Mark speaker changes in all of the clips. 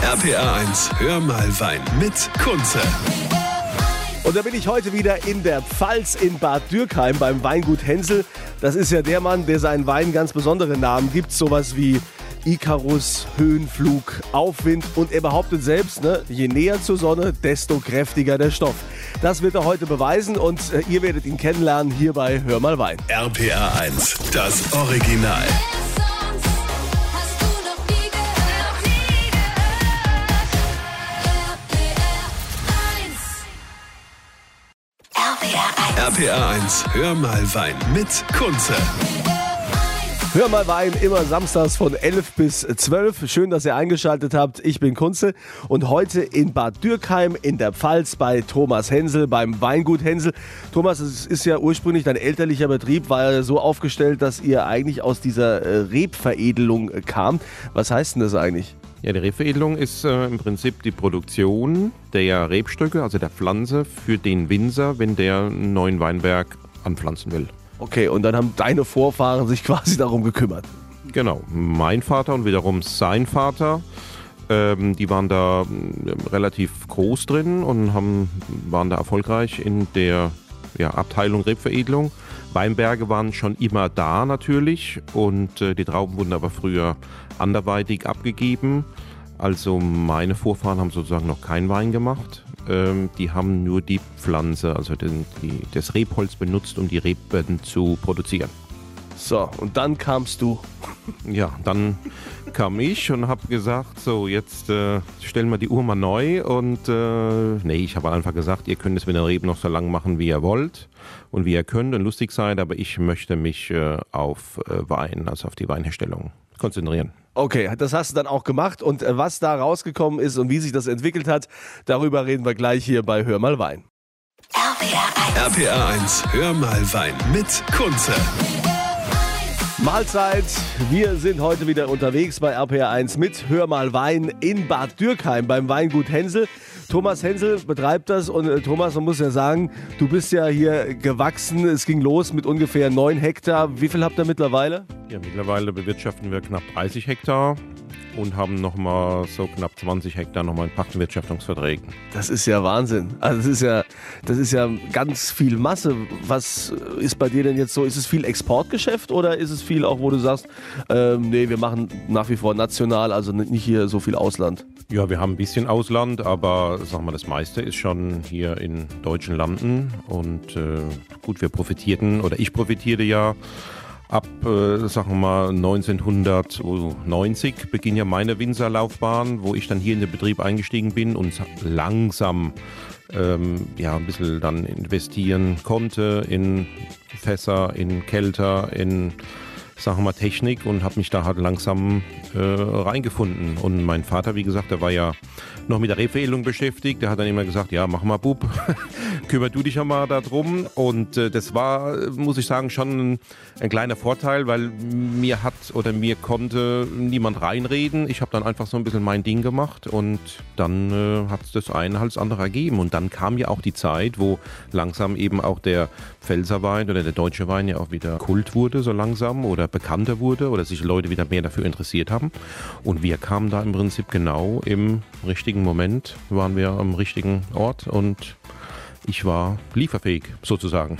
Speaker 1: RPA 1, hör mal Wein mit Kunze.
Speaker 2: Und da bin ich heute wieder in der Pfalz in Bad Dürkheim beim Weingut Hänsel. Das ist ja der Mann, der seinen Wein ganz besondere Namen gibt, sowas wie Icarus, Höhenflug, Aufwind und er behauptet selbst, ne, je näher zur Sonne, desto kräftiger der Stoff. Das wird er heute beweisen und äh, ihr werdet ihn kennenlernen hier bei Hör mal Wein.
Speaker 1: RPA 1, das Original. RPA 1, hör mal Wein mit Kunze.
Speaker 2: Hör mal Wein, immer samstags von 11 bis 12. Schön, dass ihr eingeschaltet habt. Ich bin Kunze und heute in Bad Dürkheim in der Pfalz bei Thomas Hensel beim Weingut Hensel. Thomas, es ist ja ursprünglich dein elterlicher Betrieb, war ja so aufgestellt, dass ihr eigentlich aus dieser äh, Rebveredelung kamt. Was heißt denn das eigentlich?
Speaker 3: Ja, die Rebveredelung ist äh, im Prinzip die Produktion der Rebstöcke, also der Pflanze, für den Winzer, wenn der einen neuen Weinberg anpflanzen will.
Speaker 2: Okay, und dann haben deine Vorfahren sich quasi darum gekümmert.
Speaker 3: Genau, mein Vater und wiederum sein Vater, ähm, die waren da ähm, relativ groß drin und haben, waren da erfolgreich in der ja, Abteilung Rebveredelung. Weinberge waren schon immer da natürlich und äh, die Trauben wurden aber früher anderweitig abgegeben. Also meine Vorfahren haben sozusagen noch keinen Wein gemacht. Ähm, die haben nur die Pflanze, also den, die, das Rebholz benutzt, um die Reben zu produzieren.
Speaker 2: So, und dann kamst du.
Speaker 3: Ja, dann kam ich und habe gesagt, so jetzt äh, stellen wir die Uhr mal neu und äh, nee, ich habe einfach gesagt, ihr könnt es mit den Reben noch so lang machen, wie ihr wollt und wie ihr könnt und lustig seid, aber ich möchte mich äh, auf äh, Wein, also auf die Weinherstellung konzentrieren.
Speaker 2: Okay, das hast du dann auch gemacht und äh, was da rausgekommen ist und wie sich das entwickelt hat, darüber reden wir gleich hier bei Hör mal Wein.
Speaker 4: RPR 1.
Speaker 1: RPA 1, hör mal Wein mit Kunze.
Speaker 2: Mahlzeit, wir sind heute wieder unterwegs bei RPR1 mit Hör mal Wein in Bad Dürkheim beim Weingut Hänsel. Thomas Hänsel betreibt das und äh, Thomas, man muss ja sagen, du bist ja hier gewachsen. Es ging los mit ungefähr 9 Hektar. Wie viel habt ihr mittlerweile?
Speaker 3: Ja, mittlerweile bewirtschaften wir knapp 30 Hektar und haben nochmal so knapp 20 Hektar nochmal in Pachtbewirtschaftungsverträgen.
Speaker 2: Das ist ja Wahnsinn. Also das ist ja, das ist ja ganz viel Masse. Was ist bei dir denn jetzt so? Ist es viel Exportgeschäft oder ist es viel auch, wo du sagst, ähm, nee, wir machen nach wie vor national, also nicht hier so viel Ausland?
Speaker 3: Ja, wir haben ein bisschen Ausland, aber sagen wir, das meiste ist schon hier in deutschen Landen. Und äh, gut, wir profitierten, oder ich profitierte ja ab, äh, sagen wir mal, 1990 beginnt ja meine Winzerlaufbahn, wo ich dann hier in den Betrieb eingestiegen bin und langsam ähm, ja, ein bisschen dann investieren konnte in Fässer, in Kälter, in sagen wir mal, Technik und habe mich da halt langsam äh, reingefunden. Und mein Vater, wie gesagt, der war ja noch mit der Rebveredelung beschäftigt. Der hat dann immer gesagt, ja, mach mal, Bub, kümmer du dich ja mal darum. Und äh, das war, muss ich sagen, schon ein, ein kleiner Vorteil, weil mir hat oder mir konnte niemand reinreden. Ich habe dann einfach so ein bisschen mein Ding gemacht und dann äh, hat es das eine als andere ergeben. Und dann kam ja auch die Zeit, wo langsam eben auch der Pfälzerwein oder der deutsche Wein ja auch wieder Kult wurde, so langsam oder bekannter wurde oder sich Leute wieder mehr dafür interessiert haben. Und wir kamen da im Prinzip genau im richtigen Moment, waren wir am richtigen Ort und ich war lieferfähig sozusagen.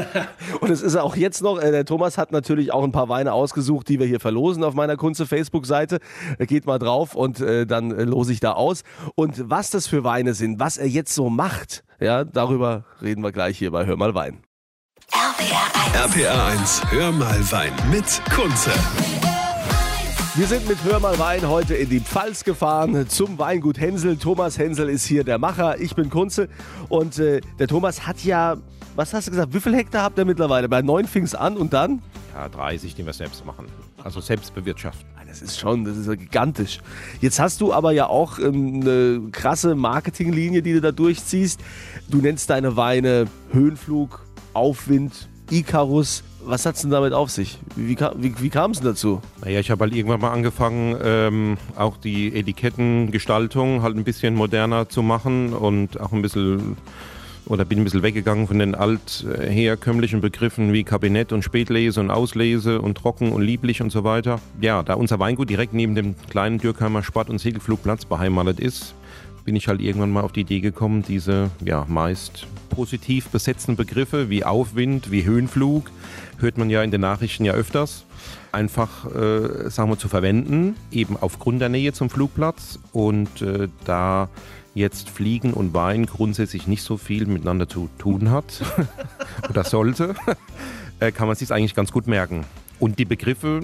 Speaker 2: Und es ist auch jetzt noch, äh, der Thomas hat natürlich auch ein paar Weine ausgesucht, die wir hier verlosen auf meiner Kunze Facebook-Seite. Äh, Geht mal drauf und äh, dann lose ich da aus. Und was das für Weine sind, was er jetzt so macht, ja, darüber reden wir gleich hier bei Hör mal Wein.
Speaker 4: RPR 1.
Speaker 1: RPA 1, hör mal Wein mit Kunze.
Speaker 2: Wir sind mit Hör mal Wein heute in die Pfalz gefahren zum Weingut Hänsel. Thomas Hänsel ist hier der Macher, ich bin Kunze. Und äh, der Thomas hat ja, was hast du gesagt, wie viel Hektar habt ihr mittlerweile? Bei neun fing es an und dann?
Speaker 3: Ja, 30, die wir selbst machen. Also selbst bewirtschaften.
Speaker 2: Ah, Das ist schon, das ist ja gigantisch. Jetzt hast du aber ja auch ähm, eine krasse Marketinglinie, die du da durchziehst. Du nennst deine Weine Höhenflug, Aufwind, Icarus. Was hat's denn damit auf sich? Wie, wie, wie kam es denn dazu?
Speaker 3: Naja, ich habe halt irgendwann mal angefangen, ähm, auch die Etikettengestaltung halt ein bisschen moderner zu machen und auch ein bisschen oder bin ein bisschen weggegangen von den altherkömmlichen Begriffen wie Kabinett und Spätlese und Auslese und trocken und lieblich und so weiter. Ja, da unser Weingut direkt neben dem kleinen Dürkheimer Sport- und Segelflugplatz beheimatet ist, bin ich halt irgendwann mal auf die Idee gekommen, diese ja meist positiv besetzten Begriffe wie Aufwind, wie Höhenflug, hört man ja in den Nachrichten ja öfters, einfach, äh, sagen wir, zu verwenden, eben aufgrund der Nähe zum Flugplatz und äh, da jetzt Fliegen und Wein grundsätzlich nicht so viel miteinander zu tun hat oder sollte, äh, kann man sich eigentlich ganz gut merken. Und die Begriffe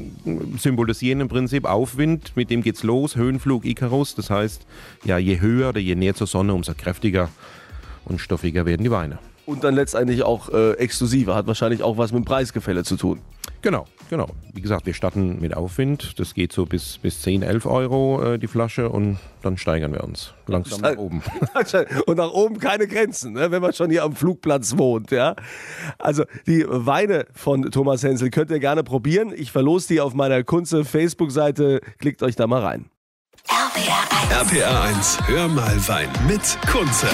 Speaker 3: symbolisieren im Prinzip Aufwind, mit dem geht's los, Höhenflug, Icarus. Das heißt, ja, je höher oder je näher zur Sonne, umso kräftiger und stoffiger werden die Weine.
Speaker 2: Und dann letztendlich auch äh, exklusiver, hat wahrscheinlich auch was mit dem Preisgefälle zu tun.
Speaker 3: Genau, genau. Wie gesagt, wir starten mit Aufwind. Das geht so bis, bis 10, 11 Euro äh, die Flasche und dann steigern wir uns langsam nach oben.
Speaker 2: Und nach oben keine Grenzen, ne, wenn man schon hier am Flugplatz wohnt. Ja? Also die Weine von Thomas Hensel könnt ihr gerne probieren. Ich verlose die auf meiner Kunze Facebook-Seite. Klickt euch da mal rein.
Speaker 1: RPR 1, hör mal Wein mit Kunze.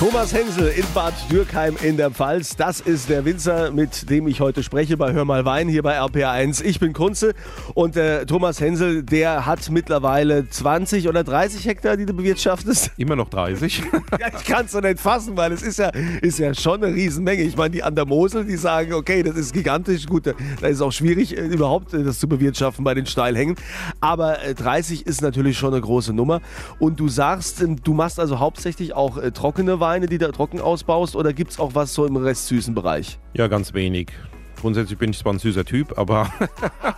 Speaker 2: Thomas Hensel in Bad Dürkheim in der Pfalz. Das ist der Winzer, mit dem ich heute spreche bei Hör mal Wein hier bei RPR1. Ich bin Kunze und der Thomas Hensel, der hat mittlerweile 20 oder 30 Hektar, die du bewirtschaftest.
Speaker 3: Immer noch 30.
Speaker 2: Ja, ich kann es doch nicht fassen, weil es ist ja, ist ja schon eine Riesenmenge. Ich meine, die an der Mosel, die sagen, okay, das ist gigantisch. Gut, da da ist auch schwierig, äh, überhaupt äh, das zu bewirtschaften bei den Steilhängen. Aber äh, 30 ist natürlich schon eine große Nummer. Und du sagst, ähm, du machst also hauptsächlich auch äh, trockene Weine, die du trocken ausbaust, oder gibt es auch was so im restsüßen Bereich?
Speaker 3: Ja, ganz wenig. Grundsätzlich bin ich zwar ein süßer Typ, aber,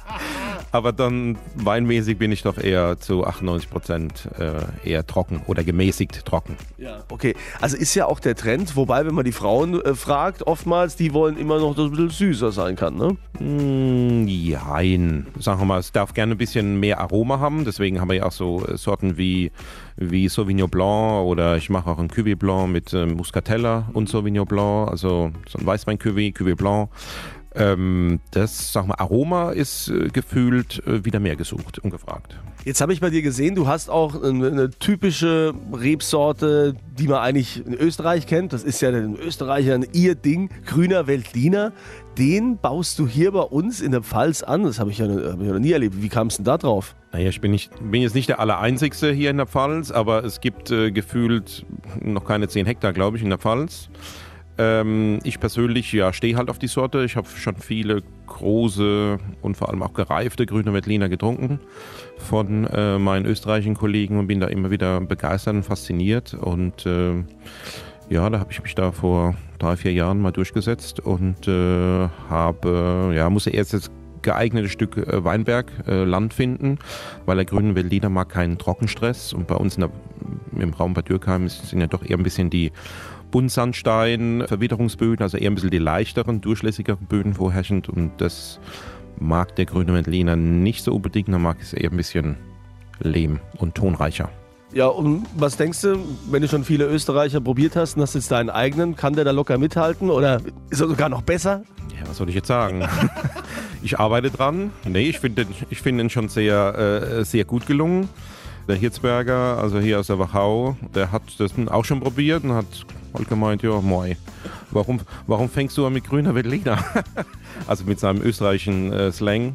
Speaker 3: aber dann weinmäßig bin ich doch eher zu 98 Prozent äh, eher trocken oder gemäßigt trocken.
Speaker 2: Ja. Okay, also ist ja auch der Trend, wobei, wenn man die Frauen äh, fragt, oftmals, die wollen immer noch, dass es ein bisschen süßer sein kann, ne?
Speaker 3: Mm, Jein. Sagen wir mal, es darf gerne ein bisschen mehr Aroma haben. Deswegen haben wir ja auch so äh, Sorten wie, wie Sauvignon Blanc oder ich mache auch ein Cuvée Blanc mit ähm, Muscatella und Sauvignon Blanc, also so ein Weißwein-Cuvée, Cuvée Blanc. Ähm, das, sag mal, Aroma ist äh, gefühlt äh, wieder mehr gesucht und gefragt.
Speaker 2: Jetzt habe ich bei dir gesehen, du hast auch eine, eine typische Rebsorte, die man eigentlich in Österreich kennt. Das ist ja den Österreichern ihr Ding, grüner Veltliner. Den baust du hier bei uns in der Pfalz an. Das habe ich, ja, hab ich ja noch nie erlebt. Wie kam es denn da drauf?
Speaker 3: Naja, ich bin, nicht, bin jetzt nicht der Allereinzigste hier in der Pfalz, aber es gibt äh, gefühlt noch keine 10 Hektar, glaube ich, in der Pfalz. Ähm, ich persönlich ja, stehe halt auf die Sorte. Ich habe schon viele große und vor allem auch gereifte grüne Veltliner getrunken von äh, meinen österreichischen Kollegen und bin da immer wieder begeistert und fasziniert. Und äh, ja, da habe ich mich da vor drei, vier Jahren mal durchgesetzt und äh, habe, ja, musste erst jetzt geeignetes Stück äh, Weinberg, äh, Land finden, weil der grüne Veltliner mag keinen Trockenstress und bei uns der, im Raum Bad Dürkheim sind ja doch eher ein bisschen die Buntsandstein, Verwitterungsböden, also eher ein bisschen die leichteren, durchlässigeren Böden vorherrschend und das mag der grüne Veltliner nicht so unbedingt, da mag es eher ein bisschen Lehm und tonreicher.
Speaker 2: Ja, und was denkst du, wenn du schon viele Österreicher probiert hast und hast jetzt deinen eigenen, kann der da locker mithalten oder ist er sogar noch besser?
Speaker 3: Ja, was soll ich jetzt sagen? ich arbeite dran. Nee, ich finde ich find ihn schon sehr, äh, sehr gut gelungen. Der Hirzberger, also hier aus der Wachau, der hat das auch schon probiert und hat halt gemeint, ja, moi, warum, warum fängst du an mit grüner Veltliner? also mit seinem österreichischen äh, Slang.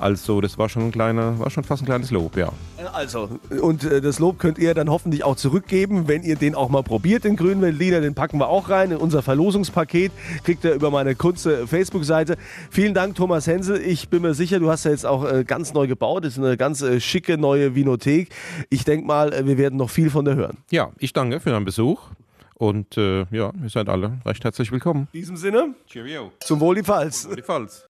Speaker 3: Also das war schon ein kleiner, war schon fast ein kleines Lob, ja.
Speaker 2: Also, und äh, das Lob könnt ihr dann hoffentlich auch zurückgeben, wenn ihr den auch mal probiert, den grünen Veltliner. Den packen wir auch rein in unser Verlosungspaket. Kriegt ihr über meine Kunze Facebook-Seite. Vielen Dank, Thomas Hensel. Ich bin mir sicher, du hast ja jetzt auch äh, ganz neu gebaut. Das ist eine ganz äh, schicke neue Vinothek. Ich denke mal, äh, wir werden noch viel von dir hören.
Speaker 3: Ja, ich danke für deinen Besuch und äh, ja, ihr seid alle recht herzlich willkommen.
Speaker 2: In diesem Sinne,
Speaker 3: Cheerio.
Speaker 2: zum Wohl die Pfalz.
Speaker 3: Die Pfalz.